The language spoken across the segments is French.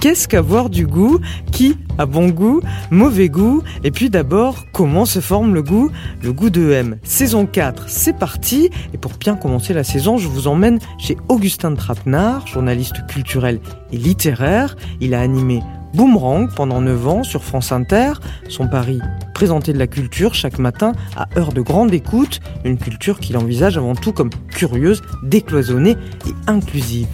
Qu'est-ce qu'avoir du goût Qui a bon goût Mauvais goût Et puis d'abord, comment se forme le goût Le goût de M. Saison 4, c'est parti Et pour bien commencer la saison, je vous emmène chez Augustin Trapenard, journaliste culturel et littéraire. Il a animé Boomerang pendant 9 ans sur France Inter. Son pari, présenter de la culture chaque matin à heure de grande écoute. Une culture qu'il envisage avant tout comme curieuse, décloisonnée et inclusive.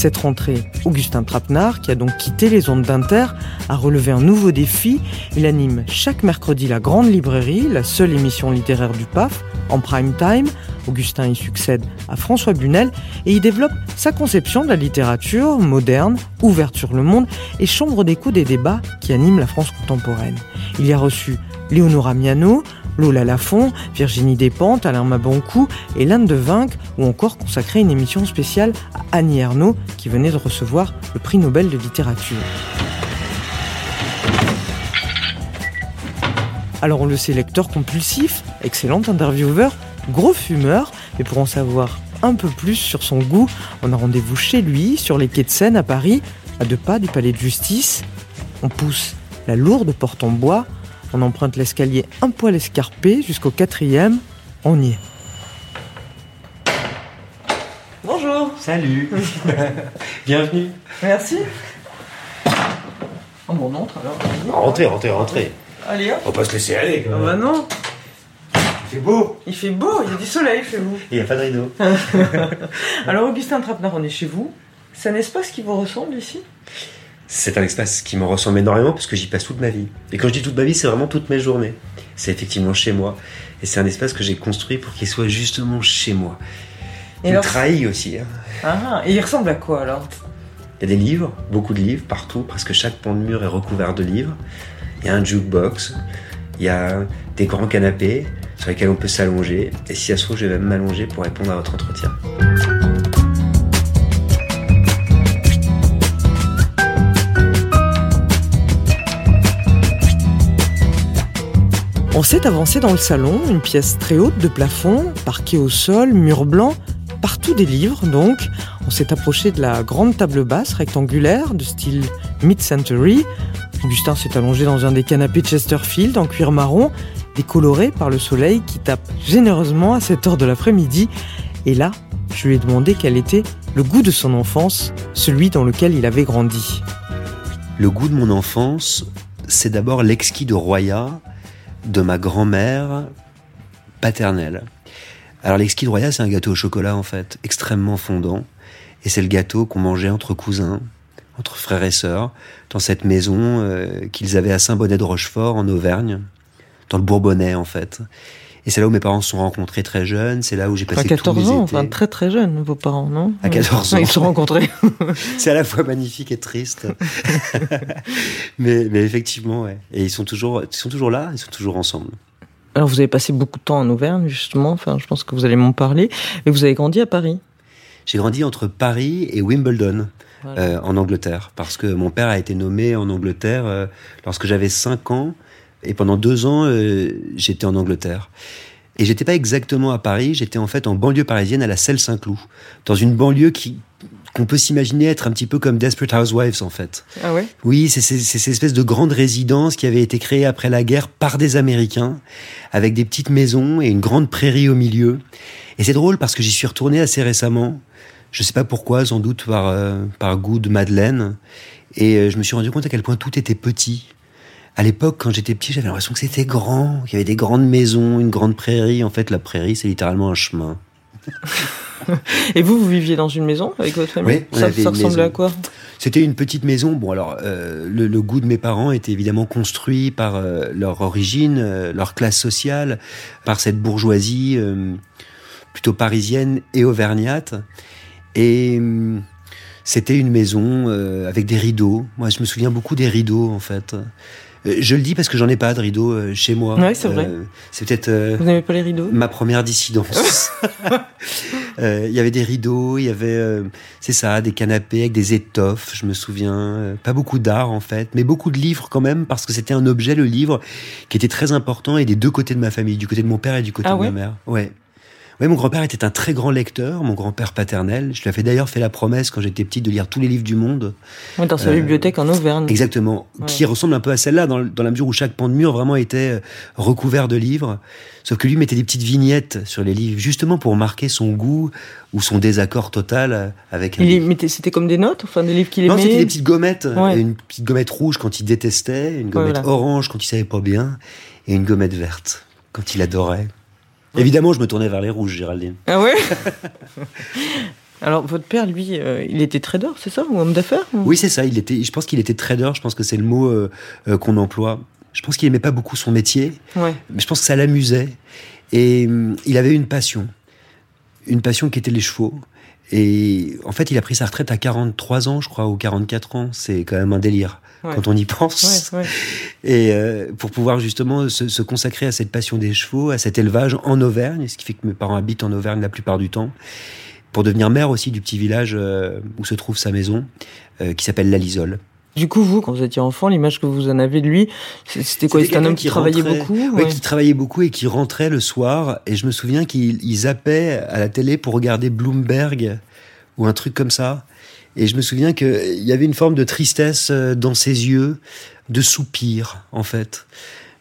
Cette rentrée, Augustin Trapenard, qui a donc quitté les ondes d'Inter, a relevé un nouveau défi. Il anime chaque mercredi la Grande Librairie, la seule émission littéraire du PAF, en prime time. Augustin y succède à François Bunel et y développe sa conception de la littérature moderne, ouverte sur le monde et chambre d'écho des débats qui animent la France contemporaine. Il y a reçu Léonora Miano, Lola Lafont, Virginie Despentes, Alain Maboncou et l'Inde de Vaincre, ou encore consacré une émission spéciale à Annie Ernaux, qui venait de recevoir le prix Nobel de littérature. Alors on le sait, lecteur compulsif, excellent intervieweur, gros fumeur, et pour en savoir un peu plus sur son goût, on a rendez-vous chez lui, sur les quais de Seine à Paris, à deux pas du palais de justice. On pousse la lourde porte en bois, on emprunte l'escalier un poil escarpé jusqu'au quatrième. On y est. Bonjour. Salut. Bienvenue. Merci. Oh, bon, on entre alors. Rentrez, rentrez, rentrez. Allez hop. On va pas se laisser aller. Ah bah non, Il fait beau. il fait beau, il y a du soleil chez vous. Il n'y a pas de rideau. Alors Augustin Trapenard, on est chez vous. C'est un espace qui vous ressemble ici? C'est un espace qui me ressemble énormément parce que j'y passe toute ma vie. Et quand je dis toute ma vie, c'est vraiment toutes mes journées. C'est effectivement chez moi. Et c'est un espace que j'ai construit pour qu'il soit justement chez moi. Et Il alors trahit aussi. hein. Ah, et il ressemble à quoi alors? Il y a des livres, beaucoup de livres partout. Presque chaque pan de mur est recouvert de livres. Il y a un jukebox. Il y a des grands canapés sur lesquels on peut s'allonger. Et si ça se trouve, je vais même m'allonger pour répondre à votre entretien. On s'est avancé dans le salon, une pièce très haute de plafond, parquet au sol, mur blanc, partout des livres donc. On s'est approché de la grande table basse rectangulaire de style mid-century. Augustin s'est allongé dans un des canapés Chesterfield en cuir marron, décoloré par le soleil qui tape généreusement à cette heure de l'après-midi. Et là, je lui ai demandé quel était le goût de son enfance, celui dans lequel il avait grandi. Le goût de mon enfance, c'est d'abord l'exquis de Roya de ma grand-mère paternelle. Alors l'exquis de Roya, c'est un gâteau au chocolat en fait, extrêmement fondant. Et c'est le gâteau qu'on mangeait entre cousins, entre frères et sœurs, dans cette maison euh, qu'ils avaient à Saint-Bonnet de Rochefort, en Auvergne, dans le Bourbonnais en fait. Et c'est là où mes parents se sont rencontrés très jeunes, c'est là où j'ai Enfin, passé tous 14 mes ans, étés. enfin très très jeunes, vos parents, non À 14 ans. Ils se sont rencontrés. C'est à la fois magnifique et triste. mais, mais effectivement, ouais. Et ils sont toujours, ils sont toujours là, ils sont toujours ensemble. Alors vous avez passé beaucoup de temps en Auvergne, justement, enfin je pense que vous allez m'en parler, et vous avez grandi à Paris. J'ai grandi entre Paris et Wimbledon, Voilà. euh, en Angleterre, parce que mon père a été nommé en Angleterre euh, lorsque j'avais 5 ans, et pendant deux ans, euh, j'étais en Angleterre. Et j'étais pas exactement à Paris, j'étais en fait en banlieue parisienne à la Selle-Saint-Cloud, dans une banlieue qui qu'on peut s'imaginer être un petit peu comme Desperate Housewives en fait. Ah ouais? Oui, c'est cette espèce de grande résidence qui avait été créée après la guerre par des Américains, avec des petites maisons et une grande prairie au milieu. Et c'est drôle parce que j'y suis retourné assez récemment. Je sais pas pourquoi, sans doute par, euh, par goût de Madeleine. Et euh, je me suis rendu compte à quel point tout était petit. À l'époque, quand j'étais petit, j'avais l'impression que c'était grand, qu'il y avait des grandes maisons, une grande prairie. En fait, la prairie, c'est littéralement un chemin. Et vous, vous viviez dans une maison avec votre famille Oui, on Ça, avait ça une ressemblait maison. à quoi C'était une petite maison. Bon, alors, euh, le, le goût de mes parents était évidemment construit par euh, leur origine, euh, leur classe sociale, par cette bourgeoisie plutôt parisienne et auvergnate. Et C'était une maison avec des rideaux. Moi, je me souviens beaucoup des rideaux, en fait. Euh, Je le dis parce que j'en ai pas de rideaux euh, chez moi. Ouais, c'est vrai. Euh, c'est peut-être Vous pas les rideaux? ma première dissidence. Il y avait des rideaux, il y avait, c'est ça, des canapés avec des étoffes, je me souviens. Pas beaucoup d'art en fait, mais beaucoup de livres quand même, parce que c'était un objet, le livre, qui était très important et des deux côtés de ma famille, du côté de mon père et du côté Ah de ouais? ma mère. Ouais. Ouais, mon grand-père était un très grand lecteur, mon grand-père paternel. Je lui avais d'ailleurs fait la promesse quand j'étais petit de lire tous les livres du monde. Ouais, Dans sa Euh, bibliothèque en Auvergne. Exactement. Ouais. Qui ressemble un peu à celle-là, dans, dans la mesure où chaque pan de mur vraiment était euh, recouvert de livres. Sauf que lui mettait des petites vignettes sur les livres, justement pour marquer son goût ou son désaccord total euh, avec un Il livre. mettait- C'était comme des notes, enfin des livres qu'il Non, aimait. c'était des petites gommettes. Ouais. Une petite gommette rouge quand il détestait, une gommette voilà. orange quand il savait pas bien, et une gommette verte quand il adorait. Évidemment, je me tournais vers les rouges, Géraldine. Ah ouais Alors votre père, lui, euh, il était trader, c'est ça, ou homme d'affaires ou- Oui, c'est ça. Il était. Je pense qu'il était trader. Je pense que c'est le mot euh, euh, qu'on emploie. Je pense qu'il aimait pas beaucoup son métier. Ouais. mais je pense que ça l'amusait. Et hum, il avait une passion, une passion qui était les chevaux. Et en fait, il a pris sa retraite à 43 ans, je crois, ou 44 ans. C'est quand même un délire Ouais. quand on y pense. Ouais. Et euh, pour pouvoir justement se, se consacrer à cette passion des chevaux, à cet élevage en Auvergne, ce qui fait que mes parents habitent en Auvergne la plupart du temps, pour devenir maire aussi du petit village euh, où se trouve sa maison, euh, qui s'appelle La Lisole. Du coup, vous, quand vous étiez enfant, l'image que vous en avez de lui, c'était quoi? C'était un homme qui, travaillait beaucoup? Ouais. qui travaillait beaucoup et qui rentrait le soir. Et je me souviens qu'il il zappait à la télé pour regarder Bloomberg ou un truc comme ça. Et je me souviens qu'il y avait une forme de tristesse euh, dans ses yeux, de soupir, en fait.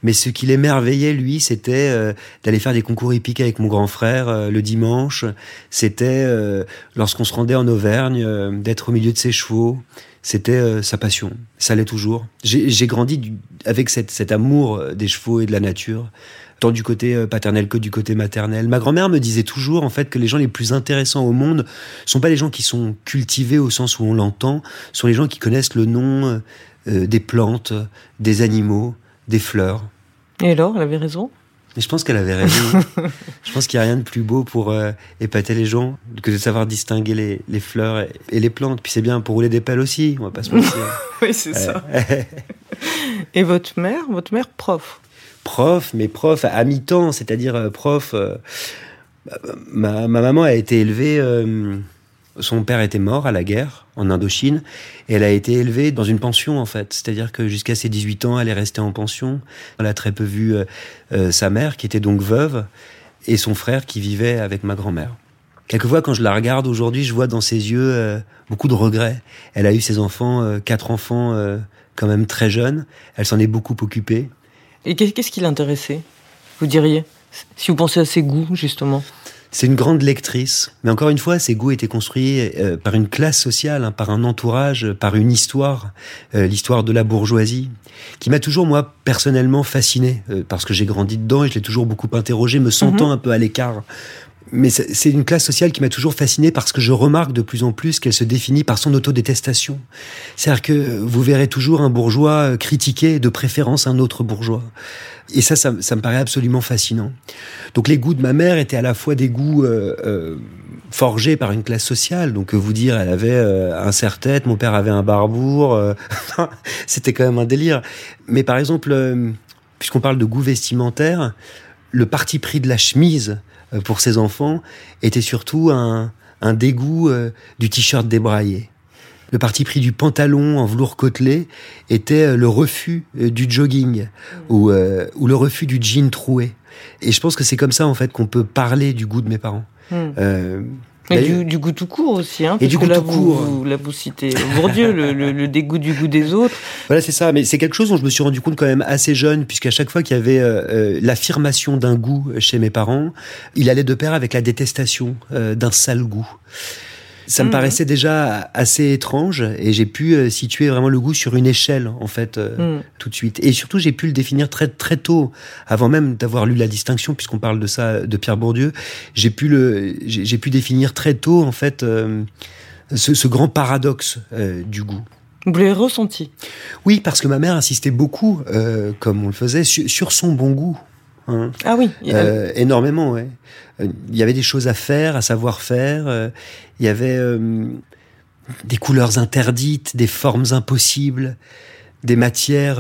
Mais ce qui l'émerveillait, lui, c'était euh, d'aller faire des concours hippiques avec mon grand frère euh, le dimanche. C'était, euh, lorsqu'on se rendait en Auvergne, euh, d'être au milieu de ses chevaux. C'était euh, sa passion. Ça l'est toujours. J'ai grandi avec cette, cet amour euh, des chevaux et de la nature, tant du côté euh, paternel que du côté maternel. Ma grand-mère me disait toujours, en fait, que les gens les plus intéressants au monde sont pas les gens qui sont cultivés au sens où on l'entend, sont les gens qui connaissent le nom euh, euh, des plantes, des animaux, des fleurs. Et alors, elle avait raison? Je pense qu'elle avait raison. je pense qu'il n'y a rien de plus beau pour euh, épater les gens que de savoir distinguer les, les fleurs et, et les plantes. Puis c'est bien pour rouler des pelles aussi, on va pas se mentir. Oui, c'est ça. Et votre mère Votre mère, prof? Prof, mais prof à mi-temps, c'est-à-dire euh, prof. euh, ma, ma maman a été élevée. euh, son père était mort à la guerre en Indochine et elle a été élevée dans une pension en fait. C'est-à-dire que jusqu'à ses 18 ans, elle est restée en pension. Elle a très peu vu sa mère qui était donc veuve et son frère qui vivait avec ma grand-mère. Quelquefois, quand je la regarde aujourd'hui, je vois dans ses yeux beaucoup de regrets. Elle a eu ses enfants, quatre enfants quand même très jeunes. Elle s'en est beaucoup occupée. Et qu'est- qu'est-ce qui l'intéressait Vous diriez Si vous pensez à ses goûts, justement? C'est une grande lectrice, mais encore une fois, ses goûts étaient construits euh, par une classe sociale, hein, par un entourage, par une histoire, euh, l'histoire de la bourgeoisie, qui m'a toujours, moi, personnellement fasciné, euh, parce que j'ai grandi dedans et je l'ai toujours beaucoup interrogé, me sentant un peu à l'écart. Mais c'est une classe sociale qui m'a toujours fasciné parce que je remarque de plus en plus qu'elle se définit par son autodétestation. C'est-à-dire que vous verrez toujours un bourgeois euh, critiquer de préférence un autre bourgeois. Et ça, ça, ça me paraît absolument fascinant. Donc les goûts de ma mère étaient à la fois des goûts euh, euh, forgés par une classe sociale. Donc vous dire, elle avait euh, un serre-tête, mon père avait un barbour, c'était quand même un délire. Mais par exemple, puisqu'on parle de goût vestimentaire, le parti pris de la chemise pour ses enfants était surtout un, un dégoût euh, du t-shirt débraillé. Le parti pris du pantalon en velours côtelé était euh, le refus euh, du jogging ou, euh, ou le refus du jean troué. Et je pense que c'est comme ça en fait qu'on peut parler du goût de mes parents. Hmm. Euh, Et du, du goût tout court aussi. Hein, Et du goût là, tout vous, court. Vous, là, vous citez Bourdieu, le, le, le dégoût du goût des autres. Voilà, c'est ça. Mais c'est quelque chose dont je me suis rendu compte quand même assez jeune, puisqu'à chaque fois qu'il y avait euh, euh, l'affirmation d'un goût chez mes parents, il allait de pair avec la détestation euh, d'un sale goût. Ça me Mhm. paraissait déjà assez étrange et j'ai pu euh, situer vraiment le goût sur une échelle en fait euh, Hmm. tout de suite. Et surtout j'ai pu le définir très très tôt, avant même d'avoir lu la distinction, puisqu'on parle de ça de Pierre Bourdieu. J'ai pu le j'ai pu définir très tôt en fait euh, ce, ce grand paradoxe euh, du goût. Vous l'avez ressenti? Oui, parce que ma mère insistait beaucoup, euh, comme on le faisait, su- sur son bon goût. Hein. Ah oui. Euh, énormément, ouais. Euh, Il y avait des choses à faire, à savoir faire. euh, Il y avait, des couleurs interdites, des formes impossibles, des matières.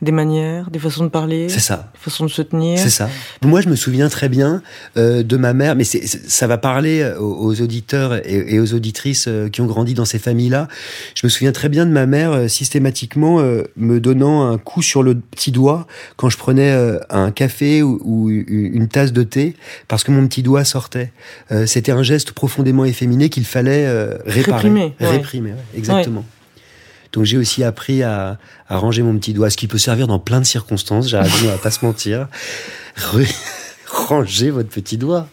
Euh, Des manières, des façons de parler, c'est ça. des façons de se tenir. C'est ça. Moi, je me souviens très bien euh, de ma mère, mais ça va parler aux, aux auditeurs et, et aux auditrices euh, qui ont grandi dans ces familles-là. Je me souviens très bien de ma mère euh, systématiquement euh, me donnant un coup sur le petit doigt quand je prenais euh, un café ou, ou une tasse de thé, parce que mon petit doigt sortait. Euh, C'était un geste profondément efféminé qu'il fallait euh, réparer. Réprimer, ouais. Réprimer, ouais, exactement. Donc j'ai aussi appris à, à ranger mon petit doigt, ce qui peut servir dans plein de circonstances. On va pas se mentir. Rangez votre petit doigt.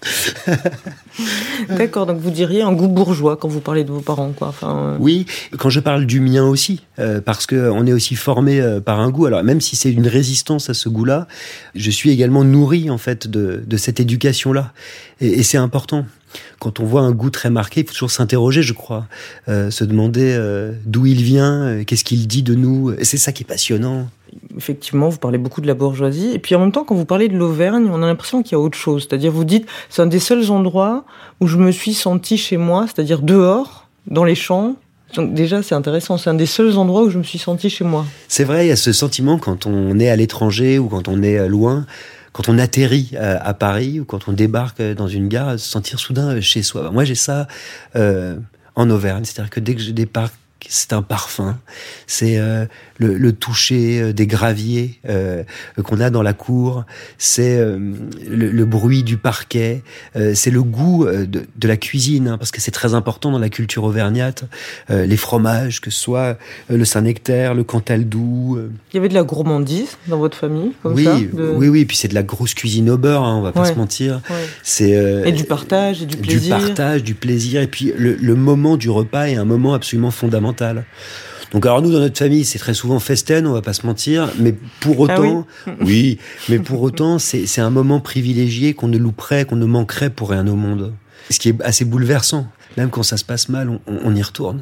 D'accord, donc vous diriez un goût bourgeois quand vous parlez de vos parents, quoi. Enfin, euh, Oui, quand je parle du mien aussi, euh, parce que on est aussi formé euh, par un goût. Alors même si c'est une résistance à ce goût-là, je suis également nourri en fait de, de cette éducation-là, et, et c'est important. Quand on voit un goût très marqué, il faut toujours s'interroger, je crois, euh, se demander euh, d'où il vient, euh, qu'est-ce qu'il dit de nous. Et C'est ça qui est passionnant. effectivement, vous parlez beaucoup de la bourgeoisie. Et puis en même temps, quand vous parlez de l'Auvergne, on a l'impression qu'il y a autre chose. C'est-à-dire, vous dites, c'est un des seuls endroits où je me suis senti chez moi, c'est-à-dire dehors, dans les champs. Donc déjà, c'est intéressant. C'est un des seuls endroits où je me suis senti chez moi. C'est vrai, il y a ce sentiment quand on est à l'étranger ou quand on est loin, quand on atterrit euh, à Paris ou quand on débarque euh, dans une gare, se sentir soudain euh, chez soi. Moi, j'ai ça en Auvergne, c'est-à-dire que dès que je débarque, c'est un parfum, c'est le, le toucher euh, des graviers euh, qu'on a dans la cour, c'est euh, le, le bruit du parquet, euh, c'est le goût euh, de, de la cuisine, hein, parce que c'est très important dans la culture auvergnate, euh, les fromages, que ce soit le Saint-Nectaire, le Cantal doux. euh, Il y avait de la gourmandise dans votre famille, comme oui, ça de- oui, oui, puis c'est de la grosse cuisine au beurre, hein, on va pas Ouais. se mentir. Ouais. C'est euh, Et du partage et du du plaisir. partage, du plaisir, et puis le, le moment du repas est un moment absolument fondamental. Donc alors nous dans notre famille c'est très souvent festen, on va pas se mentir, mais pour Ah autant, oui. mais pour autant c'est c'est un moment privilégié qu'on ne louperait, qu'on ne manquerait pour rien au monde. Ce qui est assez bouleversant. Même quand ça se passe mal, on- on y retourne.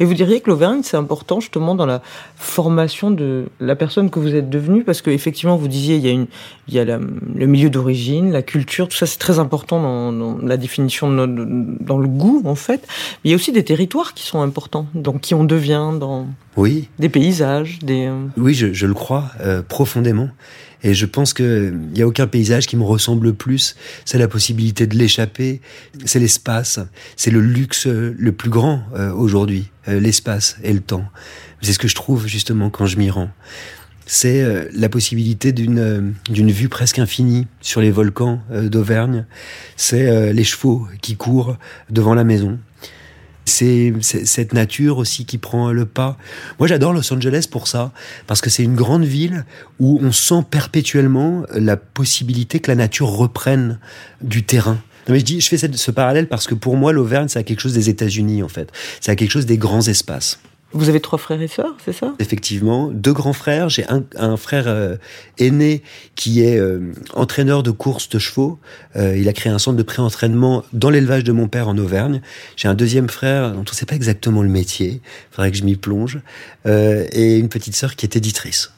Et vous diriez que l'Auvergne, c'est important justement dans la formation de la personne que vous êtes devenue, parce que effectivement, vous disiez, il y a, une, il y a la- le milieu d'origine, la culture, tout ça, c'est très important dans, dans la définition, de notre- dans le goût, en fait. Mais il y a aussi des territoires qui sont importants, donc qui on devient, dans Oui, des paysages, des... euh, Oui, je, je le crois euh, profondément. Et je pense que il n'y a aucun paysage qui me ressemble plus. C'est la possibilité de l'échapper, c'est l'espace, c'est le luxe euh, le plus grand euh, aujourd'hui, euh, l'espace et le temps. C'est ce que je trouve justement quand je m'y rends. C'est euh, la possibilité d'une euh, d'une vue presque infinie sur les volcans euh, d'Auvergne. C'est euh, les chevaux qui courent devant la maison. C'est cette nature aussi qui prend le pas. Moi, j'adore Los Angeles pour ça, parce que c'est une grande ville où on sent perpétuellement la possibilité que la nature reprenne du terrain. Mais je dis, je fais ce parallèle parce que pour moi, l'Auvergne, c'est quelque chose des États-Unis en fait. C'est quelque chose des grands espaces. Vous avez trois frères et sœurs, c'est ça? Effectivement, deux grands frères. J'ai un, un frère euh, aîné qui est euh, entraîneur de courses de chevaux. Euh, il a créé un centre de pré-entraînement dans l'élevage de mon père en Auvergne. J'ai un deuxième frère dont on ne sait pas exactement le métier. Il faudrait que je m'y plonge. Et une petite sœur qui est éditrice.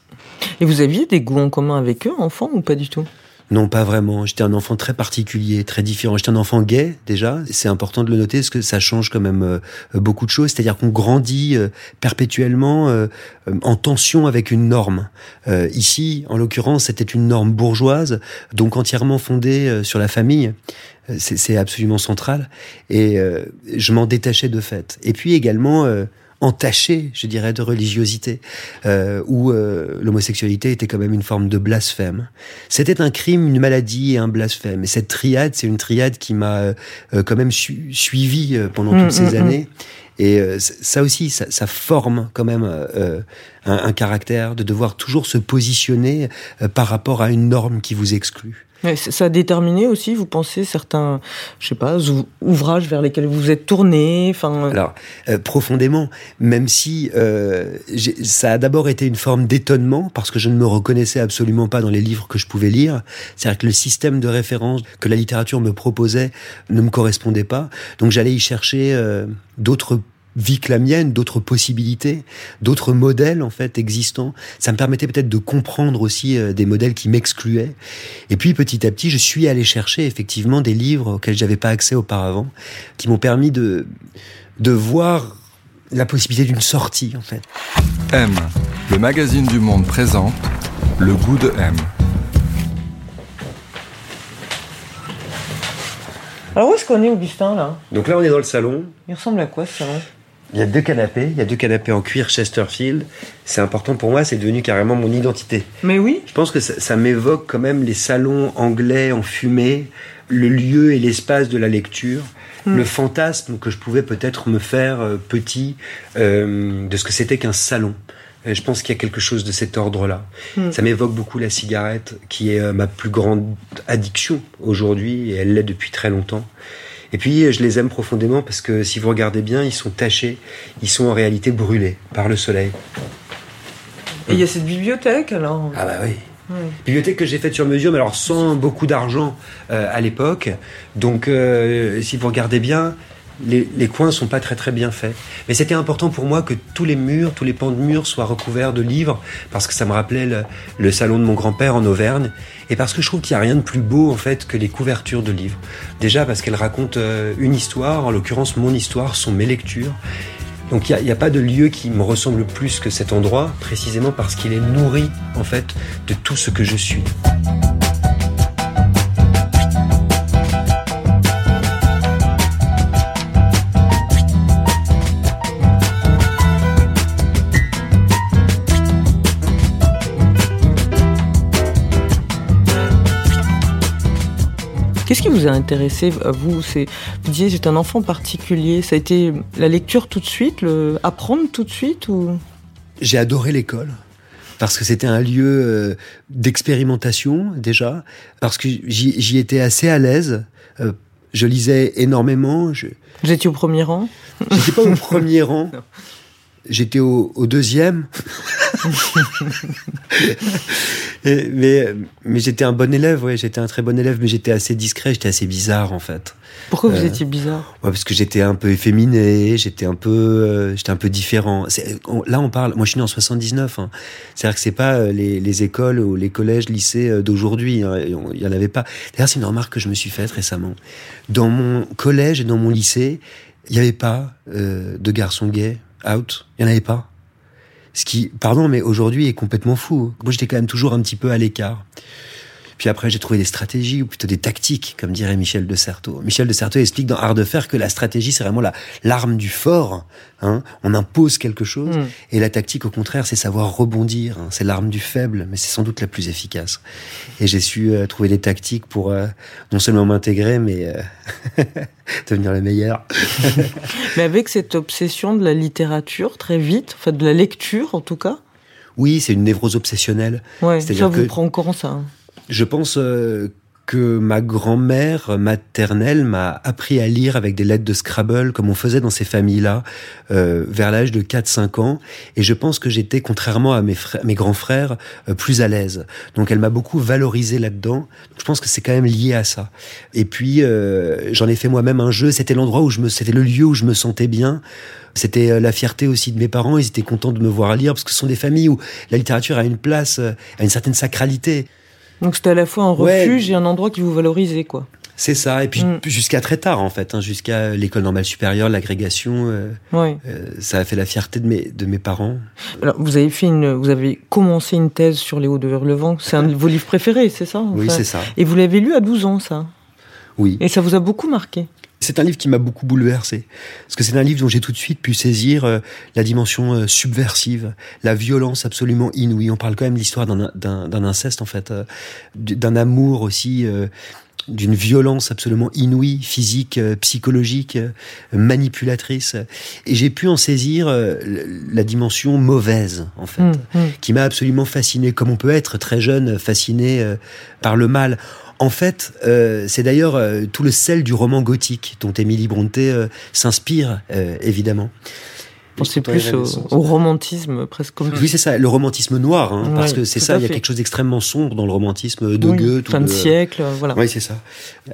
Et vous aviez des goûts en commun avec eux, enfants, ou pas du tout? Non, pas vraiment. J'étais un enfant très particulier, très différent. J'étais un enfant gay déjà. C'est important de le noter parce que ça change quand même euh, beaucoup de choses. C'est-à-dire qu'on grandit euh, perpétuellement euh, en tension avec une norme. Ici, en l'occurrence, c'était une norme bourgeoise, donc entièrement fondée sur la famille. C'est absolument central. Et je m'en détachais de fait. Et puis également... entaché, je dirais, de religiosité, euh, où euh, l'homosexualité était quand même une forme de blasphème. C'était un crime, une maladie et un blasphème. Et cette triade, c'est une triade qui m'a euh, euh, quand même su- suivi euh, pendant Mm, toutes ces mm, mm. années. Et euh, ça aussi, ça, ça forme quand même euh, un, un caractère de devoir toujours se positionner euh, par rapport à une norme qui vous exclut. C- Ça a déterminé aussi, vous pensez, certains, je sais pas, ou- ouvrages vers lesquels vous vous êtes tourné, enfin... euh, Alors, euh, profondément, même si euh, ça a d'abord été une forme d'étonnement, parce que je ne me reconnaissais absolument pas dans les livres que je pouvais lire. C'est-à-dire que le système de référence que la littérature me proposait ne me correspondait pas. Donc j'allais y chercher euh, d'autres vies que la mienne, d'autres possibilités, d'autres modèles en fait existants. Ça me permettait peut-être de comprendre aussi euh, des modèles qui m'excluaient. Et puis petit à petit, je suis allé chercher effectivement des livres auxquels j'avais pas accès auparavant, qui m'ont permis de de voir la possibilité d'une sortie en fait. M, le magazine du monde présente le goût de M. Alors où est-ce qu'on est, Augustin, là? Donc là, on est dans le salon. Il ressemble à quoi, ce salon? Il y a deux canapés. Il y a deux canapés en cuir Chesterfield. C'est important pour moi. C'est devenu carrément mon identité. Mais oui. Je pense que ça, ça m'évoque quand même les salons anglais en fumée, le lieu et l'espace de la lecture. Hmm. Le fantasme que je pouvais peut-être me faire euh, petit euh, de ce que c'était qu'un salon. Je pense qu'il y a quelque chose de cet ordre-là. Hmm. Ça m'évoque beaucoup la cigarette, qui est euh, ma plus grande addiction aujourd'hui, et elle l'est depuis très longtemps. Et puis, je les aime profondément parce que si vous regardez bien, ils sont tachés, ils sont en réalité brûlés par le soleil. Et il y a cette bibliothèque, alors Ah bah oui. Bibliothèque que j'ai faite sur mesure, mais alors sans beaucoup d'argent euh, à l'époque. Donc, euh, si vous regardez bien, les, les coins sont pas très très bien faits. Mais c'était important pour moi que tous les murs, tous les pans de murs soient recouverts de livres, parce que ça me rappelait le, salon de mon grand-père en Auvergne, et parce que je trouve qu'il n'y a rien de plus beau en fait que les couvertures de livres. Déjà parce qu'elles racontent euh, une histoire, en l'occurrence mon histoire sont mes lectures. Donc il n'y a, a, pas de lieu qui me ressemble plus que cet endroit, précisément parce qu'il est nourri en fait de tout ce que je suis. Vous a intéressé vous C'est vous disiez c'est un enfant particulier. Ça a été la lecture tout de suite, le apprendre tout de suite ou? J'ai adoré l'école parce que c'était un lieu euh, d'expérimentation déjà, parce que j'y étais assez à l'aise. Euh, je lisais énormément. Je... Vous étiez au premier rang? J'étais pas au premier rang. J'étais au, au, deuxième. Et, mais mais j'étais un bon élève, ouais, j'étais un très bon élève, mais j'étais assez discret, j'étais assez bizarre en fait. Pourquoi vous euh, étiez bizarre? ouais, Parce que j'étais un peu efféminé, j'étais un peu, euh, j'étais un peu différent. On, là, on parle. Moi, je suis né en 79. Hein. C'est-à-dire que c'est pas euh, les, les, écoles ou les collèges, lycées d'aujourd'hui. Hein. Il y en avait pas. D'ailleurs, c'est une remarque que je me suis faite récemment. Dans mon collège et dans mon lycée, il n'y avait pas euh, de garçons gays out. Il n'y en avait pas. Ce qui, pardon, mais aujourd'hui est complètement fou. Moi, j'étais quand même toujours un petit peu à l'écart. Puis après, j'ai trouvé des stratégies, ou plutôt des tactiques, comme dirait Michel de Certeau. Michel de Certeau explique dans Art de faire que la stratégie, c'est vraiment la, l'arme du fort. Hein On impose quelque chose. Mm. Et la tactique, au contraire, c'est savoir rebondir. Hein c'est l'arme du faible, mais c'est sans doute la plus efficace. Et j'ai su euh, trouver des tactiques pour euh, non seulement m'intégrer, mais euh, devenir le meilleur. mais avec cette obsession de la littérature, très vite, enfin de la lecture en tout cas? Oui, c'est une névrose obsessionnelle. Ouais, ça vous que... prend quand ça? Je pense euh, que ma grand-mère maternelle m'a appris à lire avec des lettres de Scrabble, comme on faisait dans ces familles-là, euh, vers l'âge de 4-5 ans. Et je pense que j'étais, contrairement à mes, frères, mes grands frères, euh, plus à l'aise. Donc elle m'a beaucoup valorisé là-dedans. Je pense que c'est quand même lié à ça. Et puis, euh, j'en ai fait moi-même un jeu. C'était l'endroit où je me, c'était le lieu où je me sentais bien. C'était la fierté aussi de mes parents. Ils étaient contents de me voir lire parce que ce sont des familles où la littérature a une place, a une certaine sacralité. Donc c'était à la fois un refuge ouais. et un endroit qui vous valorisait, quoi. C'est ça, et puis mm. jusqu'à très tard en fait, hein, jusqu'à l'école normale supérieure, l'agrégation, euh, ouais. euh, ça a fait la fierté de mes de mes parents. Alors vous avez fait une, vous avez commencé une thèse sur les Hauts de Hurlevent, c'est un de vos livres préférés, c'est ça Oui, c'est ça. Et vous l'avez lu à 12 ans, ça? Oui. Et ça vous a beaucoup marqué? C'est un livre qui m'a beaucoup bouleversé. Parce que c'est un livre dont j'ai tout de suite pu saisir euh, la dimension euh, subversive, la violence absolument inouïe. On parle quand même de l'histoire d'un inceste, en fait, euh, d'un amour aussi, d'une violence absolument inouïe, physique, psychologique, manipulatrice. Et j'ai pu en saisir la dimension mauvaise, en fait, mmh, mmh. qui m'a absolument fasciné, comme on peut être très jeune, fasciné par le mal. En fait, euh, c'est d'ailleurs euh, tout le sel du roman gothique dont Émilie Brontë euh, s'inspire, évidemment. C'est plus au, au, romantisme, presque Oui, c'est ça, le romantisme noir, hein, ouais, parce que c'est ça, il y a quelque chose d'extrêmement sombre dans le romantisme de oui, Goethe. Fin de le... siècle, voilà. Oui, c'est ça.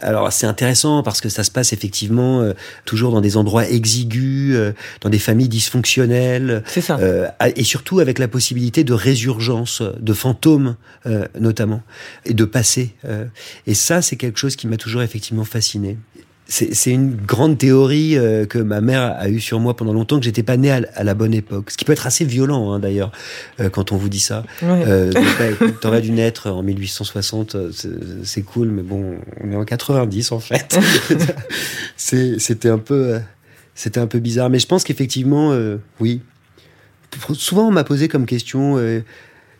Alors, c'est intéressant parce que ça se passe effectivement euh, toujours dans des endroits exigus, euh, dans des familles dysfonctionnelles. C'est ça. Euh, et surtout avec la possibilité de résurgence, de fantômes notamment, et de passé. et ça, c'est quelque chose qui m'a toujours effectivement fasciné. C'est une grande théorie euh, que ma mère a eue sur moi pendant longtemps, que j'étais pas né à, la bonne époque. Ce qui peut être assez violent, hein, d'ailleurs, euh, quand on vous dit ça. Ouais. Euh, T'aurais dû naître en 1860, euh, c'est cool, mais bon, on est en 90 en fait. C'était un peu, c'était un peu bizarre. Mais je pense qu'effectivement, oui. Souvent, on m'a posé comme question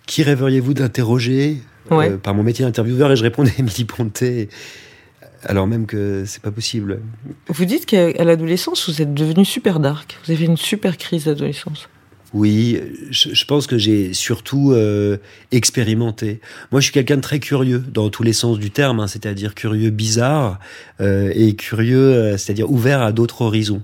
qui rêveriez-vous d'interroger ouais. par mon métier d'intervieweur et je répondais Émilie Ponté alors même que c'est pas possible. Vous dites qu'à l'adolescence, vous êtes devenu super dark. Vous avez une super crise d'adolescence. Oui, je, pense que j'ai surtout euh, expérimenté. Moi, je suis quelqu'un de très curieux dans tous les sens du terme, hein, c'est-à-dire curieux bizarre euh, et curieux, euh, c'est-à-dire ouvert à d'autres horizons.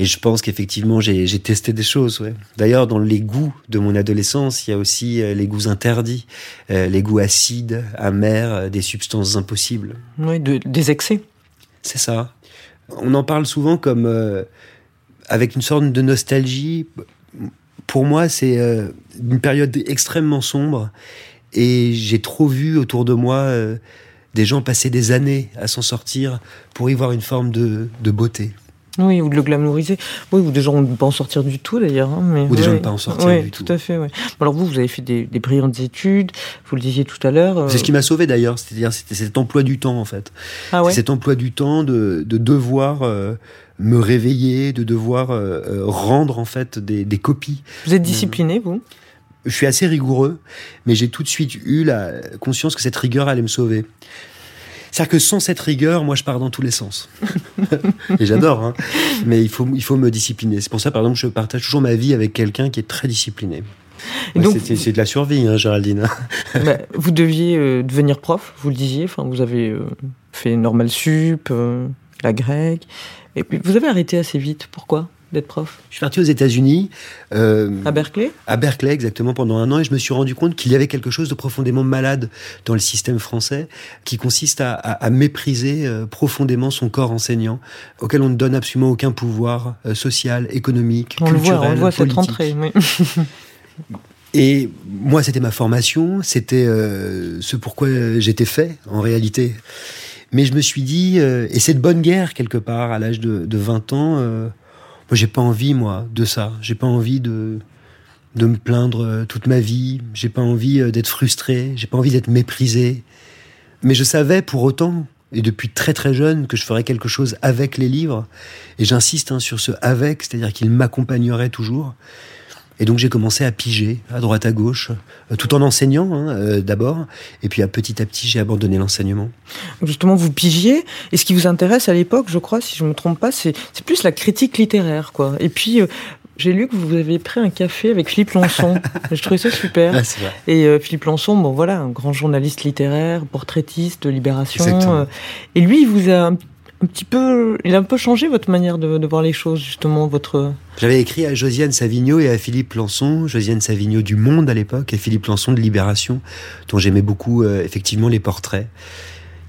Et je pense qu'effectivement, j'ai testé des choses. Ouais. D'ailleurs, dans les goûts de mon adolescence, il y a aussi euh, les goûts interdits, euh, les goûts acides, amers, euh, des substances impossibles. Oui, de, des excès. C'est ça. On en parle souvent comme avec une sorte de nostalgie. Pour moi, c'est une période extrêmement sombre et j'ai trop vu autour de moi des gens passer des années à s'en sortir pour y voir une forme de, de beauté. Oui, ou de le glamouriser. Oui, ou des gens ne pas en sortir du tout d'ailleurs. Hein, mais, ou des gens ne pas en sortir du tout. Tout à fait, oui. Alors vous, vous avez fait des, brillantes études, vous le disiez tout à l'heure. Euh, C'est ce qui m'a sauvé d'ailleurs, c'est-à-dire c'était cet emploi du temps en fait. Ah ouais. Cet emploi du temps de, de devoir euh, me réveiller, de devoir euh, rendre en fait des, des copies. Vous êtes discipliné, vous? Je suis assez rigoureux, mais j'ai tout de suite eu la conscience que cette rigueur allait me sauver. C'est-à-dire que sans cette rigueur, moi, je pars dans tous les sens. et j'adore, hein. mais il faut, il faut me discipliner. C'est pour ça, par exemple, je partage toujours ma vie avec quelqu'un qui est très discipliné. C'est de la survie, hein, Géraldine. bah, vous deviez euh, devenir prof, vous le disiez. Enfin, vous avez euh, fait normal sup, euh, la grecque, et puis vous avez arrêté assez vite. Pourquoi? D'être prof Je suis parti aux États-Unis. Euh, à Berkeley? À Berkeley, exactement, pendant un an, et je me suis rendu compte qu'il y avait quelque chose de profondément malade dans le système français, qui consiste à, à, à mépriser euh, profondément son corps enseignant, auquel on ne donne absolument aucun pouvoir euh, social, économique, on culturel, le voit, on le voit politique. cette rentrée. Oui. Et moi, c'était ma formation, c'était euh, ce pourquoi j'étais fait, en réalité. Mais je me suis dit, euh, et c'est de bonne guerre quelque part, à l'âge de, de 20 ans, euh, j'ai pas envie, moi, de ça. J'ai pas envie de, de me plaindre euh, toute ma vie. J'ai pas envie euh, d'être frustré. J'ai pas envie d'être méprisé. Mais je savais pour autant, et depuis très très jeune, que je ferais quelque chose avec les livres. Et j'insiste hein, sur ce avec, c'est-à-dire qu'ils m'accompagneraient toujours. Et donc j'ai commencé à piger à droite à gauche, euh, tout en enseignant hein, euh, d'abord, et puis à petit à petit j'ai abandonné l'enseignement. Justement, vous pigiez, et ce qui vous intéresse à l'époque, je crois, si je me trompe pas, c'est plus la critique littéraire, quoi. Et puis euh, j'ai lu que vous avez pris un café avec Philippe Lançon. je trouvais ça super. Ah, vrai. Et euh, Philippe Lançon, bon voilà, un grand journaliste littéraire, portraitiste de Libération. Et lui, il vous a un, un, petit peu, il a un peu changé votre manière de, de voir les choses, justement, votre. J'avais écrit à Josiane Savigno et à Philippe Lançon, Josiane Savigno du Monde à l'époque et Philippe Lançon de Libération, dont j'aimais beaucoup euh, effectivement les portraits.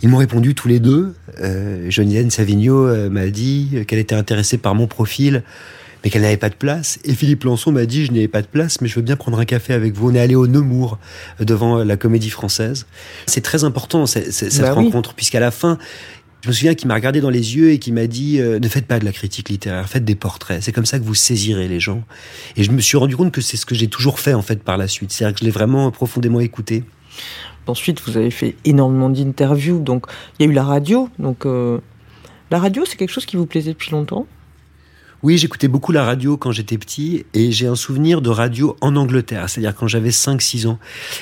Ils m'ont répondu tous les deux. Euh, Josiane Savigno euh, m'a dit qu'elle était intéressée par mon profil, mais qu'elle n'avait pas de place. Et Philippe Lançon m'a dit, je n'ai pas de place, mais je veux bien prendre un café avec vous. On est allé au Nemours, devant la Comédie Française. C'est très important, cette, cette bah rencontre, oui. puisqu'à la fin, je me souviens qu'il m'a regardé dans les yeux et qui m'a dit euh, ne faites pas de la critique littéraire, faites des portraits. C'est comme ça que vous saisirez les gens. Et je me suis rendu compte que c'est ce que j'ai toujours fait en fait par la suite. C'est-à-dire que je l'ai vraiment profondément écouté. Ensuite, vous avez fait énormément d'interviews. Donc, il y a eu la radio. Donc, euh, la radio, c'est quelque chose qui vous plaisait depuis longtemps? Oui, j'écoutais beaucoup la radio quand j'étais petit et j'ai un souvenir de radio en Angleterre, c'est-à-dire quand j'avais 5-6 ans.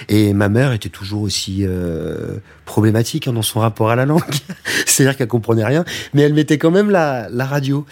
Et ma mère était toujours aussi euh, problématique hein, dans son rapport à la langue, c'est-à-dire qu'elle comprenait rien, mais elle mettait quand même la, radio.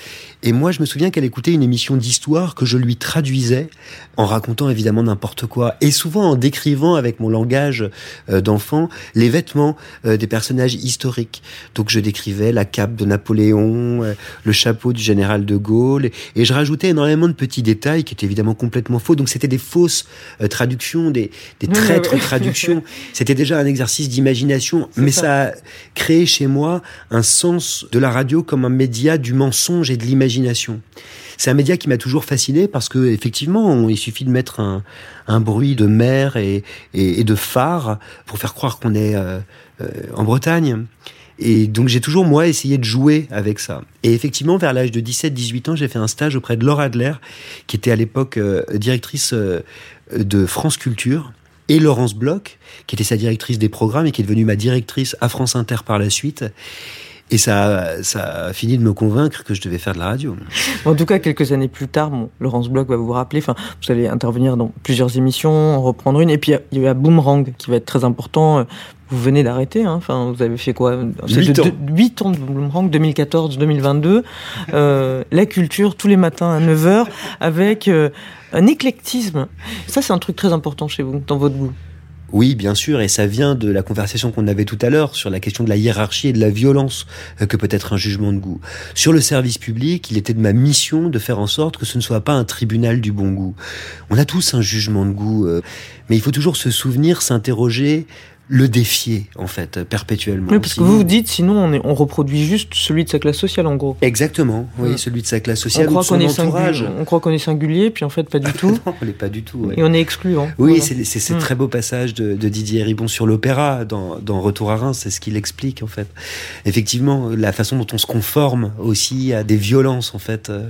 Et moi, je me souviens qu'elle écoutait une émission d'histoire que je lui traduisais en racontant évidemment n'importe quoi et souvent en décrivant avec mon langage euh, d'enfant les vêtements euh, des personnages historiques. Donc je décrivais la cape de Napoléon, le chapeau du général de Gaulle et, et, je rajoutais énormément de petits détails qui étaient évidemment complètement faux. Donc c'était des fausses euh, traductions, des, des traîtres oui, oui. traductions. C'était déjà un exercice d'imagination, mais ça. ça a créé chez moi un sens de la radio comme un média du mensonge et de l'imagination. C'est un média qui m'a toujours fasciné parce que effectivement, on, il suffit de mettre un, un bruit de mer et, et, et, de phare pour faire croire qu'on est euh, euh, en Bretagne. Et donc j'ai toujours, moi, essayé de jouer avec ça. Et effectivement, vers l'âge de 17-18 ans, j'ai fait un stage auprès de Laura Adler, qui était à l'époque euh, directrice euh, de France Culture, et Laurence Bloch, qui était sa directrice des programmes et qui est devenue ma directrice à France Inter par la suite. Et ça, a fini de me convaincre que je devais faire de la radio. En tout cas, quelques années plus tard, Laurence Bloch va vous rappeler, enfin, vous allez intervenir dans plusieurs émissions, en reprendre une, et puis il y a Boomerang qui va être très important. Vous venez d'arrêter, hein. enfin, vous avez fait quoi? 8 ans. 8 ans de Boomerang, 2014-2022. Euh, la culture, tous les matins à 9h, avec euh, un éclectisme. Ça, c'est un truc très important chez vous, dans votre goût. Oui, bien sûr, et ça vient de la conversation qu'on avait tout à l'heure sur la question de la hiérarchie et de la violence euh, que peut être un jugement de goût. Sur le service public, il était de ma mission de faire en sorte que ce ne soit pas un tribunal du bon goût. On a tous un jugement de goût, euh, mais il faut toujours se souvenir, s'interroger le défier, en fait, perpétuellement. Oui, parce que vous vous dites, sinon on, est, on, reproduit juste celui de sa classe sociale, en gros. Exactement, oui, celui de sa classe sociale. On croit qu'on est, singulier, on croit qu'on est singulier, puis en fait, pas du tout. non, on n'est pas du tout. Ouais. Et on est excluant. Oui, voilà. c'est ce mmh. très beau passage de, de Didier Ribon sur l'opéra, dans, dans, Retour à Reims, c'est ce qu'il explique, en fait. Effectivement, la façon dont on se conforme aussi à des violences, en fait, euh,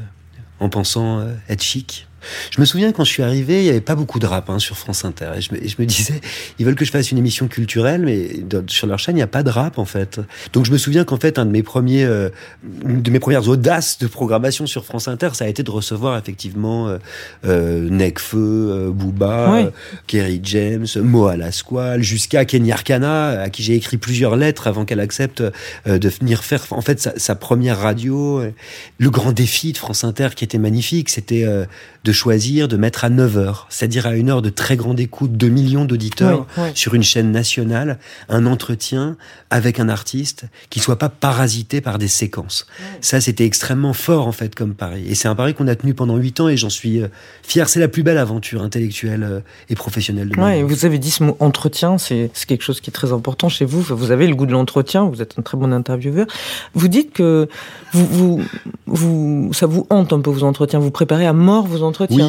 en pensant euh, être chic. Je me souviens quand je suis arrivé, il n'y avait pas beaucoup de rap hein, sur France Inter. Et je, me, et je, me, disais, ils veulent que je fasse une émission culturelle, mais de, sur leur chaîne, il n'y a pas de rap en fait. Donc je me souviens qu'en fait, un de mes premiers, euh, une de mes premières audaces de programmation sur France Inter, ça a été de recevoir effectivement euh, euh, Necfeu, euh, Booba, oui. Kerry James, Moa Lasquale, jusqu'à Kenny Arcana, à qui j'ai écrit plusieurs lettres avant qu'elle accepte euh, de venir faire en fait sa, sa, première radio. Le grand défi de France Inter qui était magnifique, c'était euh, de choisir de mettre à 9 heures, c'est-à-dire à une heure de très grande écoute de millions d'auditeurs oui, oui. sur une chaîne nationale, un entretien avec un artiste qui soit pas parasité par des séquences. Oui. Ça, c'était extrêmement fort en fait comme pari. Et c'est un pari qu'on a tenu pendant 8 ans et j'en suis euh, fier. C'est la plus belle aventure intellectuelle euh, et professionnelle de ouais, Vous avez dit ce mot entretien, c'est quelque chose qui est très important chez vous. Vous avez le goût de l'entretien, vous êtes un très bon intervieweur. Vous dites que vous, vous, vous, ça vous hante un peu vos entretiens, vous préparez à mort vos entretiens. Oui.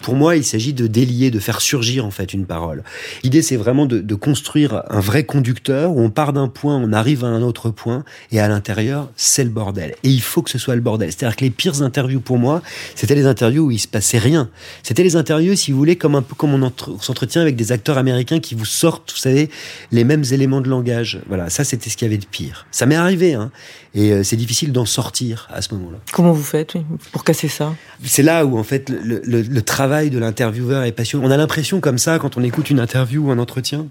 Pour moi, il s'agit de délier, de faire surgir en fait une parole. L'idée, c'est vraiment de, de, construire un vrai conducteur où on part d'un point, on arrive à un autre point, et à l'intérieur, c'est le bordel. Et il faut que ce soit le bordel. C'est-à-dire que les pires interviews pour moi, c'était les interviews où il se passait rien. C'était les interviews, si vous voulez, comme un peu comme on, on s'entretient avec des acteurs américains qui vous sortent, vous savez, les mêmes éléments de langage. Voilà, ça, c'était ce qu'il y avait de pire. Ça m'est arrivé, hein, et euh, c'est difficile d'en sortir à ce moment-là. Comment vous faites oui, pour casser ça? C'est là où en fait le, le, le travail de l'intervieweur est passionnant. On a l'impression comme ça, quand on écoute une interview ou un entretien,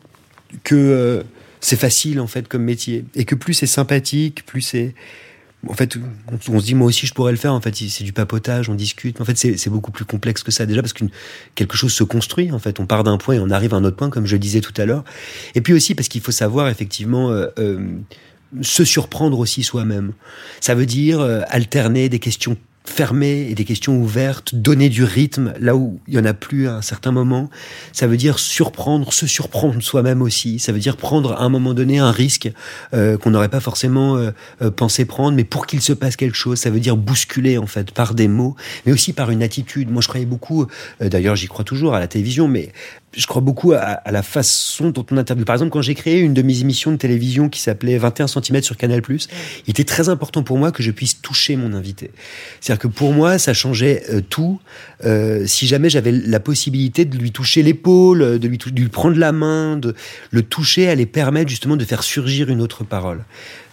que euh, c'est facile en fait comme métier. Et que plus c'est sympathique, plus c'est... En fait, on, se dit, moi aussi, je pourrais le faire. En fait, c'est du papotage, on discute. En fait, c'est beaucoup plus complexe que ça déjà parce que quelque chose se construit. En fait, on part d'un point et on arrive à un autre point, comme je disais tout à l'heure. Et puis aussi parce qu'il faut savoir effectivement euh, euh, se surprendre aussi soi-même. Ça veut dire alterner des questions fermées et des questions ouvertes, donner du rythme là où il y en a plus à un certain moment. Ça veut dire surprendre, se surprendre soi-même aussi. Ça veut dire prendre à un moment donné un risque euh, qu'on n'aurait pas forcément euh, pensé prendre, mais pour qu'il se passe quelque chose. Ça veut dire bousculer en fait par des mots, mais aussi par une attitude. Moi, je croyais beaucoup, euh, d'ailleurs, j'y crois toujours à la télévision, mais je crois beaucoup à, à, la façon dont on interviewe. Par exemple, quand j'ai créé une de mes émissions de télévision qui s'appelait 21 cm sur Canal+, il était très important pour moi que je puisse toucher mon invité. C'est-à-dire que pour moi, ça changeait euh, tout. Euh, si jamais j'avais la possibilité de lui toucher l'épaule, de lui, de lui prendre la main, de le toucher, allait permettre justement de faire surgir une autre parole.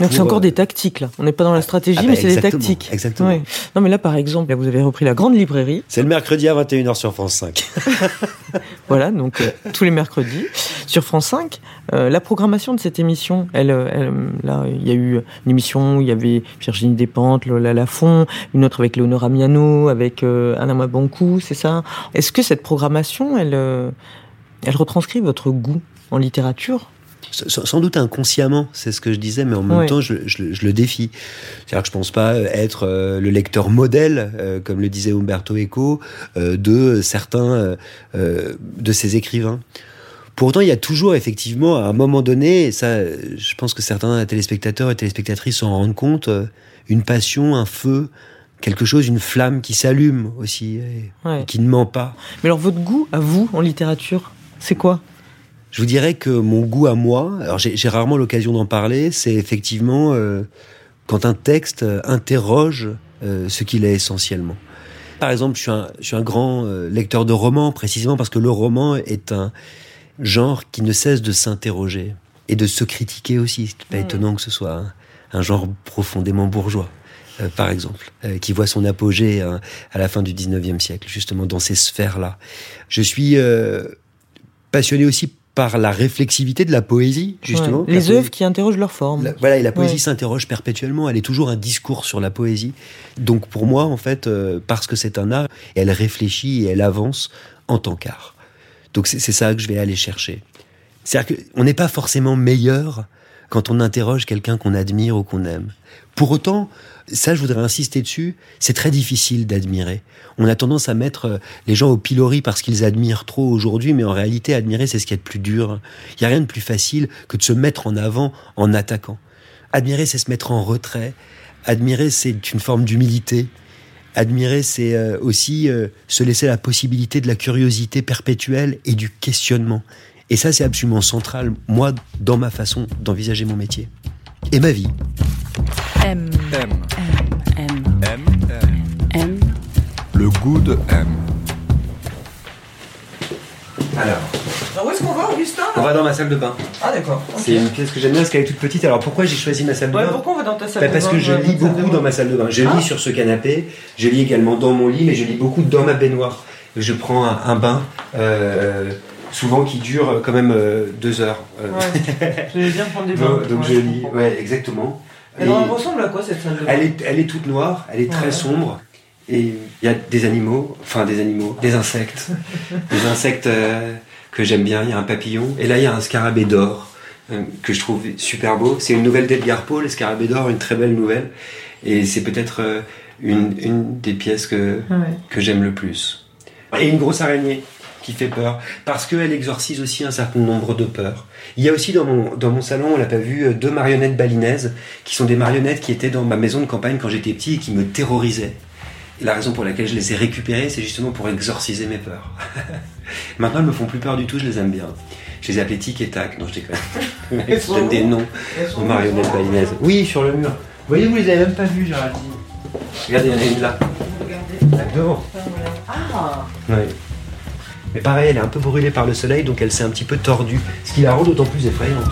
Donc c'est encore euh... des tactiques là. On n'est pas dans la stratégie, ah bah, mais c'est des tactiques. Exactement. Ouais. Non, mais là, par exemple, là, vous avez repris la grande librairie. C'est le mercredi à 21h sur France 5. voilà, donc euh, tous les mercredis sur France 5. Euh, la programmation de cette émission, elle, elle là, il y a eu une émission où il y avait Virginie Despentes, Lola Lafont, une autre avec Léonora Miano, avec euh, Anna Mabankou, c'est ça. Est-ce que cette programmation, elle, euh, elle retranscrit votre goût en littérature? Sans doute inconsciemment, c'est ce que je disais, mais en même Oui. temps, je, je- je le défie. C'est-à-dire que je pense pas être euh, le lecteur modèle, euh, comme le disait Umberto Eco, euh, de certains euh, euh, de ces écrivains. Pourtant, il y a toujours effectivement, à un moment donné, et ça, euh, je pense que certains téléspectateurs et téléspectatrices s'en rendent compte, euh, une passion, un feu, quelque chose, une flamme qui s'allume aussi, et, Ouais. et qui ne ment pas. Mais alors, votre goût, à vous, en littérature, c'est quoi? Je vous dirais que mon goût à moi, alors j'ai rarement l'occasion d'en parler, c'est effectivement euh, quand un texte euh, interroge euh, ce qu'il est essentiellement. Par exemple, je suis un, je suis un grand lecteur de romans, précisément parce que le roman est un genre qui ne cesse de s'interroger et de se critiquer aussi. C'est pas étonnant que ce soit un, un genre profondément bourgeois. euh, par exemple, euh, qui voit son apogée hein, à la fin du 19e siècle, justement dans ces sphères-là. Je suis euh, passionné aussi par la réflexivité de la poésie, justement. Ouais. Les œuvres qui interrogent leur forme. la- voilà, et la poésie Ouais. s'interroge perpétuellement. Elle est toujours un discours sur la poésie. Donc pour moi, en fait, euh, parce que c'est un art, elle réfléchit et elle avance en tant qu'art. Donc c'est c'est ça que je vais aller chercher. C'est-à-dire qu'on n'est pas forcément meilleur quand on interroge quelqu'un qu'on admire ou qu'on aime. Pour autant, ça, je voudrais insister dessus, c'est très difficile d'admirer. On a tendance à mettre euh, les gens au pilori parce qu'ils admirent trop aujourd'hui, mais en réalité, admirer, c'est ce qu'il y a de plus dur. Il n'y a rien de plus facile que de se mettre en avant en attaquant. Admirer, c'est se mettre en retrait. Admirer, c'est une forme d'humilité. Admirer, c'est euh, aussi euh, se laisser la possibilité de la curiosité perpétuelle et du questionnement. Et ça, c'est absolument central, moi, dans ma façon d'envisager mon métier. Et ma vie. M, M. M, M. M. M. Le goût de M. Alors, où est-ce qu'on va, Augustin on va dans ma salle de bain. Ah, d'accord. C'est une pièce que j'aime bien parce qu'elle est toute petite. Alors pourquoi j'ai choisi ma salle de Ouais, bain pourquoi on va dans ta salle Bah, de parce bain que je lis beaucoup dans ma salle de bain. Je Ah. lis sur ce canapé, je lis également dans mon lit, mais je lis beaucoup dans ma baignoire. Je prends un, un bain, euh, souvent qui dure quand même euh, deux heures. Euh, Ouais. Bien prendre des donc donc Ouais, je lis, ouais, exactement. Elle ressemble à quoi cette salle de elle, est, elle est toute noire, elle est très sombre. Et il y a des animaux, enfin des animaux, des insectes. des insectes euh, que j'aime bien. Il y a un papillon. Et là, il y a un scarabée d'or euh, que je trouve super beau. C'est une nouvelle d'Edgar Poe, le scarabée d'or, une très belle nouvelle. Et c'est peut-être euh, une, une des pièces que, que j'aime le plus. Et une grosse araignée qui fait peur, parce qu'elle exorcise aussi un certain nombre de peurs. Il y a aussi dans mon, dans mon salon, on l'a pas vu, deux marionnettes balinaises, qui sont des marionnettes qui étaient dans ma maison de campagne quand j'étais petit et qui me terrorisaient. Et la raison pour laquelle je les ai récupérées, c'est justement pour exorciser mes peurs. Maintenant, elles me font plus peur du tout, je les aime bien. Je les appelle Tic et Tac, non je déconne. Je donne des noms aux marionnettes balinaises. Oui, sur le mur. Vous voyez, vous les avez même pas vues, Géraldine. Regardez, il y en a une là. Regardez. Là devant. Ah Ouais. Mais pareil, elle est un peu brûlée par le soleil, donc elle s'est un petit peu tordue, ce qui la rend d'autant plus effrayante.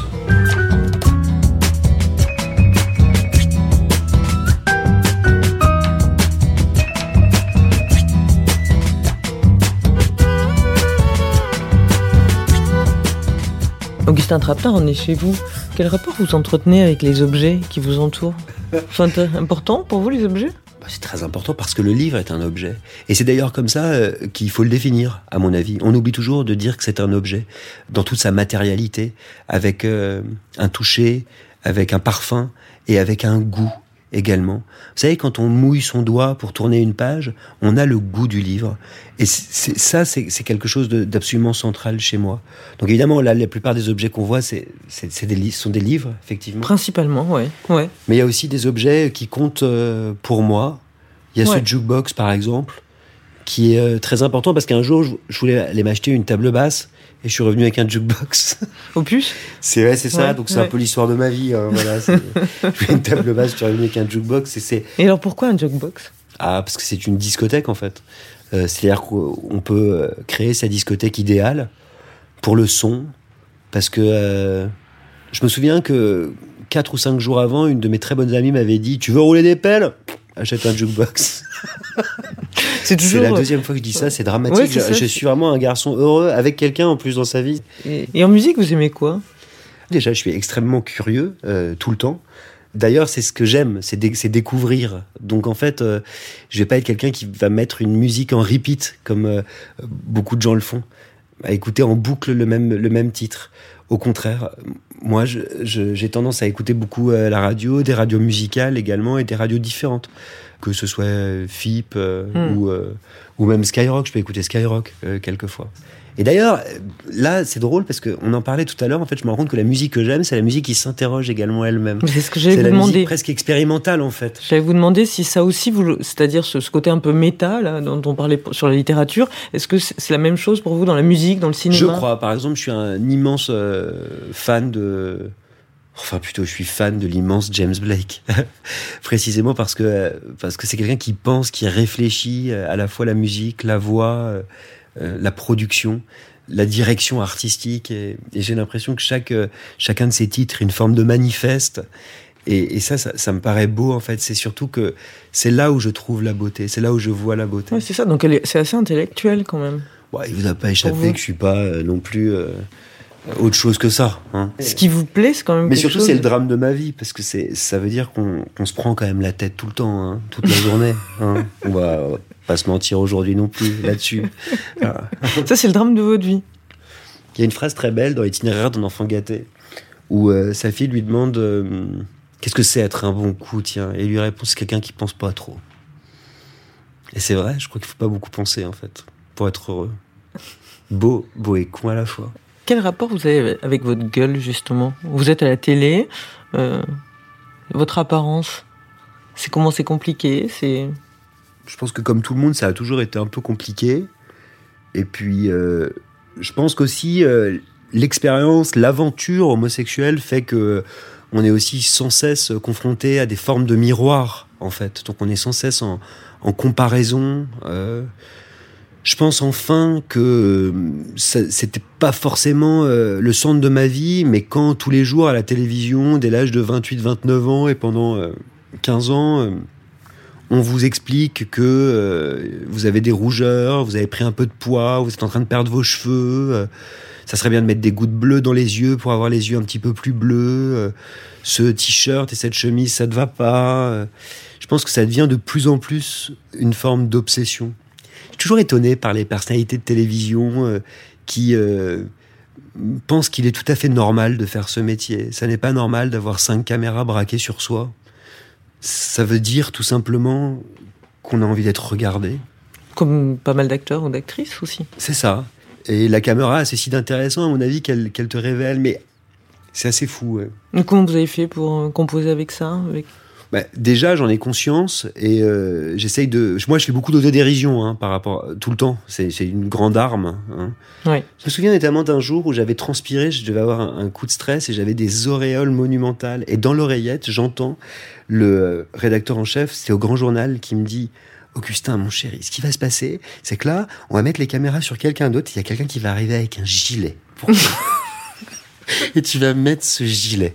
Augustin Trappin, on est chez vous. Quel rapport vous entretenez avec les objets qui vous entourent? C'est important pour vous les objets? C'est très important parce que le livre est un objet. Et c'est d'ailleurs comme ça euh, qu'il faut le définir, à mon avis. On oublie toujours de dire que c'est un objet, dans toute sa matérialité, avec euh, un toucher, avec un parfum et avec un goût également. Vous savez, quand on mouille son doigt pour tourner une page, on a le goût du livre. Et c'est- ça, c'est quelque chose d'absolument central chez moi. Donc évidemment, là, la plupart des objets qu'on voit, c'est des, sont des livres, effectivement. Principalement, ouais. ouais. Mais il y a aussi des objets qui comptent euh, pour moi. Il y a Ouais. ce jukebox, par exemple, qui est euh, très important parce qu'un jour, je, je voulais aller m'acheter une table basse et je suis revenu avec un jukebox. Opus c'est ouais, c'est ça. Ouais, donc c'est ouais. un peu l'histoire de ma vie. hein, voilà, je voulais une table basse, je suis revenu avec un jukebox. Et c'est Et alors pourquoi un jukebox? Ah parce que c'est une discothèque en fait. Euh, C'est-à-dire qu'on peut euh, créer sa discothèque idéale pour le son, parce que euh, je me souviens que quatre ou cinq jours avant, une de mes très bonnes amies m'avait dit "Tu veux rouler des pelles? Achète un jukebox." C'est C'est toujours. la deuxième fois que je dis ça, c'est dramatique. Ouais, c'est ça, je, suis vraiment un garçon heureux avec quelqu'un en plus dans sa vie. Et, et en musique, vous aimez quoi? Déjà, je suis extrêmement curieux euh, tout le temps. D'ailleurs, c'est ce que j'aime, c'est dé- c'est découvrir. Donc en fait, euh, je vais pas être quelqu'un qui va mettre une musique en repeat comme euh, beaucoup de gens le font, à écouter en boucle le même le même titre. Au contraire, moi, j'ai tendance à écouter beaucoup euh, la radio, des radios musicales également et des radios différentes. que ce soit euh, FIP euh, Hmm. ou, euh, ou même Skyrock. Je peux écouter Skyrock quelquefois. Et d'ailleurs, euh, là, c'est drôle parce qu'on en parlait tout à l'heure. En fait, je me rends compte que la musique que j'aime, c'est la musique qui s'interroge également elle-même. C'est ce que j'allais vous la demander. musique presque expérimentale, en fait. J'allais vous demander si ça aussi, vous, c'est-à-dire ce, ce côté un peu méta là, dont on parlait sur la littérature, est-ce que c'est la même chose pour vous dans la musique, dans le cinéma? Je crois. Par exemple, je suis un immense euh, fan de. Enfin, plutôt, je suis fan de l'immense James Blake. Précisément parce que parce que c'est quelqu'un qui pense, qui réfléchit euh, à la fois la musique, la voix, euh, euh, la production, la direction artistique. Et, et j'ai l'impression que chaque euh, chacun de ses titres est une forme de manifeste. Et, et ça, ça, ça me paraît beau en fait. C'est surtout que c'est là où je trouve la beauté. C'est là où je vois la beauté. Ouais, c'est ça. Donc c'est assez intellectuel quand même. Ouais, il vous a pas échappé que je suis pas euh, non plus autre chose que ça. Hein. Ce qui vous plaît, c'est quand même. Mais surtout, chose- c'est le drame de ma vie, parce que c'est, ça veut dire qu'on, se prend quand même la tête tout le temps, hein, toute la journée. Hein. On, va, pas se mentir aujourd'hui non plus là-dessus. Voilà. Ça, c'est le drame de votre vie. Il y a une phrase très belle dans l'itinéraire d'un enfant gâté, où euh, sa fille lui demande euh, Qu'est-ce que c'est être un bon coup, tiens Et il lui répond C'est quelqu'un qui pense pas trop. Et c'est vrai, je crois qu'il faut pas beaucoup penser, en fait, pour être heureux. Beau, beau et con à la fois. Quel rapport vous avez avec votre gueule, justement? Vous êtes à la télé, euh, votre apparence, c'est comment c'est compliqué, c'est. je pense que comme tout le monde, ça a toujours été un peu compliqué. Et puis, euh, je pense qu'aussi euh, l'expérience, l'aventure homosexuelle fait que on est aussi sans cesse confronté à des formes de miroirs, en fait. Donc, on est sans cesse en, en comparaison. euh. Je pense enfin que euh, c'était pas forcément euh, le centre de ma vie, mais quand tous les jours à la télévision, dès l'âge de 28-29 ans et pendant euh, 15 ans, euh, on vous explique que vous avez des rougeurs, vous avez pris un peu de poids, vous êtes en train de perdre vos cheveux. ça serait bien de mettre des gouttes bleues dans les yeux pour avoir les yeux un petit peu plus bleus. ce t-shirt et cette chemise, ça ne va pas. je pense que ça devient de plus en plus une forme d'obsession. Toujours étonné par les personnalités de télévision euh, qui euh, pensent qu'il est tout à fait normal de faire ce métier. Ça n'est pas normal d'avoir cinq caméras braquées sur soi. Ça veut dire tout simplement qu'on a envie d'être regardé. Comme pas mal d'acteurs ou d'actrices aussi. C'est ça. Et la caméra, c'est si d'intéressant, à mon avis, qu'elle te révèle. Mais c'est assez fou. ouais. Comment vous avez fait pour euh, composer avec ça avec... Bah, déjà, j'en ai conscience et euh, j'essaye de. Moi, je fais beaucoup d'autodérision hein, par rapport tout le temps. C'est une grande arme. hein. Ouais. Je me souviens notamment d'un jour où j'avais transpiré, je devais avoir un, un coup de stress et j'avais des auréoles monumentales. Et dans l'oreillette, j'entends le euh, rédacteur en chef, c'est au Grand Journal, qui me dit Augustin, mon chéri, ce qui va se passer, c'est que là, on va mettre les caméras sur quelqu'un d'autre. Il y a quelqu'un qui va arriver avec un gilet. pour et tu vas mettre ce gilet.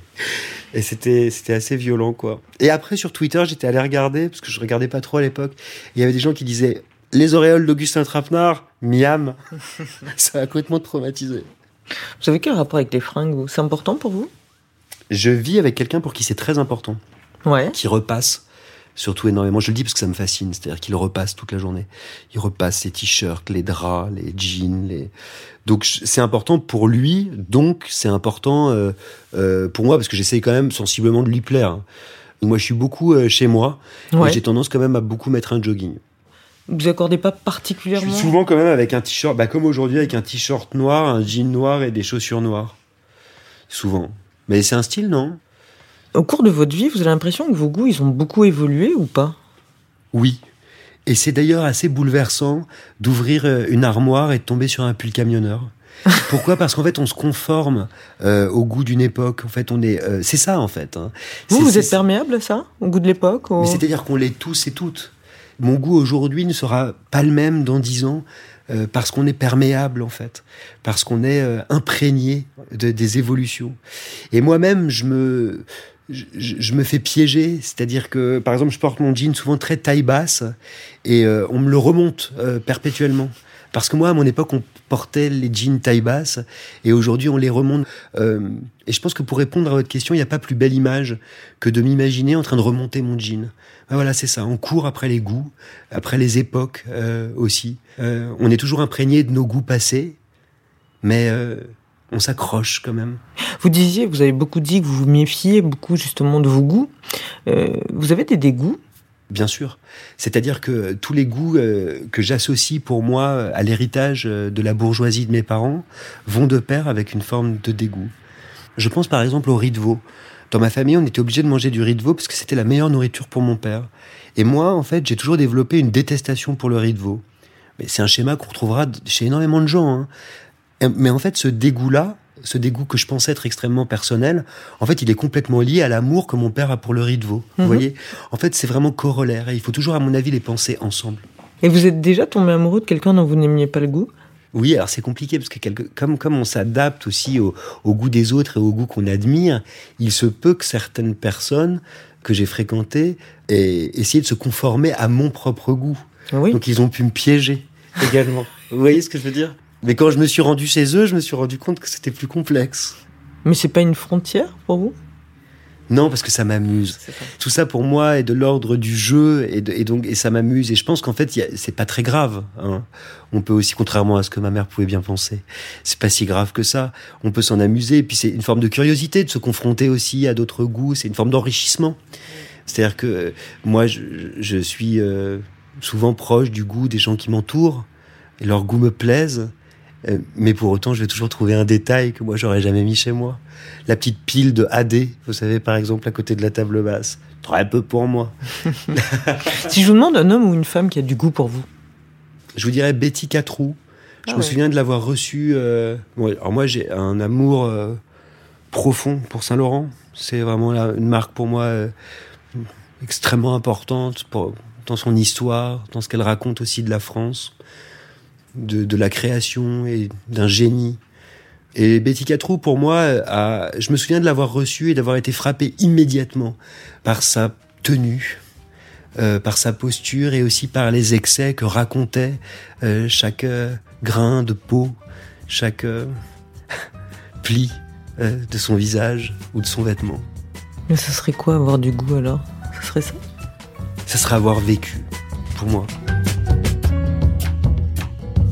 Et c'était c'était assez violent, quoi. Et après, sur Twitter, j'étais allé regarder, parce que je regardais pas trop à l'époque. Il y avait des gens qui disaient Les auréoles d'Augustin Trapenard, miam. Ça a complètement traumatisé. Vous avez quel rapport avec les fringues vous? C'est important pour vous? Je vis avec quelqu'un pour qui c'est très important, Ouais. qui repasse surtout énormément. Je le dis parce que ça me fascine, c'est-à-dire qu'il repasse toute la journée. Il repasse ses t-shirts, les draps, les jeans, les. Donc je- c'est important pour lui, donc c'est important euh, euh, pour moi parce que j'essaye quand même sensiblement de lui plaire. hein. Moi, je suis beaucoup euh, chez moi Ouais. et j'ai tendance quand même à beaucoup mettre un jogging. Vous accordez pas Je particulièrement suis souvent quand même avec un t-shirt, bah comme aujourd'hui avec un t-shirt noir, un jean noir et des chaussures noires. Souvent. Mais c'est un style, non? Au cours de votre vie, vous avez l'impression que vos goûts, ils ont beaucoup évolué ou pas? Oui. Et c'est d'ailleurs assez bouleversant d'ouvrir euh, une armoire et de tomber sur un pull camionneur. Pourquoi? Parce qu'en fait, on se conforme euh, au goût d'une époque. En fait, on est. euh, c'est ça, en fait. hein. Vous, vous êtes perméable à ça Au goût de l'époque c'est-à-dire qu'on l'est tous et toutes. Mon goût aujourd'hui ne sera pas le même dans dix ans euh, parce qu'on est perméable en fait, parce qu'on est imprégné de, des évolutions. Et moi-même, je me, je, je me fais piéger, c'est-à-dire que par exemple, je porte mon jean souvent très taille basse et euh, on me le remonte euh, perpétuellement. Parce que moi, à mon époque, on portait les jeans taille basse et aujourd'hui, on les remonte. Euh, et je pense que pour répondre à votre question, il n'y a pas plus belle image que de m'imaginer en train de remonter mon jean. Ben voilà, c'est ça. On court après les goûts, après les époques euh, aussi. Euh, on est toujours imprégné de nos goûts passés, mais euh, on s'accroche quand même. Vous disiez, vous avez beaucoup dit que vous vous méfiez beaucoup justement de vos goûts. Euh, vous avez des dégoûts? Bien sûr. C'est-à-dire que tous les goûts euh, que j'associe pour moi à l'héritage euh, de la bourgeoisie de mes parents vont de pair avec une forme de dégoût. Je pense par exemple au riz de veau. Dans ma famille, on était obligé de manger du riz de veau parce que c'était la meilleure nourriture pour mon père. Et moi, en fait, j'ai toujours développé une détestation pour le riz de veau. Mais c'est un schéma qu'on retrouvera chez énormément de gens. Hein. Mais en fait, ce dégoût-là, ce dégoût que je pense être extrêmement personnel, en fait, il est complètement lié à l'amour que mon père a pour le riz de veau. Vous mhm. voyez En fait, c'est vraiment corollaire. Et il faut toujours, à mon avis, les penser ensemble. Et vous êtes déjà tombé amoureux de quelqu'un dont vous n'aimiez pas le goût? Oui, alors c'est compliqué parce que comme, comme on s'adapte aussi au, goût des autres et au goût qu'on admire, il se peut que certaines personnes que j'ai fréquentées aient essayé de se conformer à mon propre goût. Donc ils ont pu me piéger également. Vous voyez ce que je veux dire? Mais quand je me suis rendu chez eux, je me suis rendu compte que c'était plus complexe. Mais c'est pas une frontière pour vous? Non, parce que ça m'amuse. Tout ça pour moi est de l'ordre du jeu et, donc et ça m'amuse. Et je pense qu'en fait, c'est pas très grave. Hein. On peut aussi, contrairement à ce que ma mère pouvait bien penser, c'est pas si grave que ça. On peut s'en amuser. Et puis c'est une forme de curiosité de se confronter aussi à d'autres goûts. C'est une forme d'enrichissement. C'est-à-dire que moi, je, suis euh, souvent proche du goût des gens qui m'entourent et leur goût me plaise. Euh, mais pour autant, je vais toujours trouver un détail que moi, j'aurais jamais mis chez moi. La petite pile de AD, vous savez, par exemple, à côté de la table basse. Très peu pour moi. si je vous demande un homme ou une femme qui a du goût pour vous Je vous dirais Betty Catrou. Je ah me souviens de l'avoir reçue. Euh, alors moi, j'ai un amour euh, profond pour Saint-Laurent. C'est vraiment une marque pour moi extrêmement importante dans son histoire, dans ce qu'elle raconte aussi de la France de, la création et d'un génie. Et Betty Catrou, pour moi, je me souviens de l'avoir reçu et d'avoir été frappé immédiatement par sa tenue, euh, par sa posture et aussi par les excès que racontait euh, chaque euh, grain de peau, chaque pli de son visage ou de son vêtement. Mais ce serait quoi avoir du goût alors? Ce serait ça? Ce serait avoir vécu, pour moi.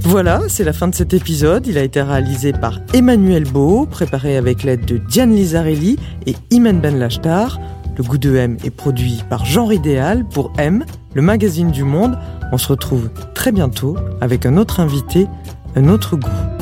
Voilà, c'est la fin de cet épisode. Il a été réalisé par Emmanuel Beau, préparé avec l'aide de Diane Lizarelli et Imen Ben Lachtar. Le goût de M est produit par Genre Idéal pour M, le magazine du monde. On se retrouve très bientôt avec un autre invité, un autre goût.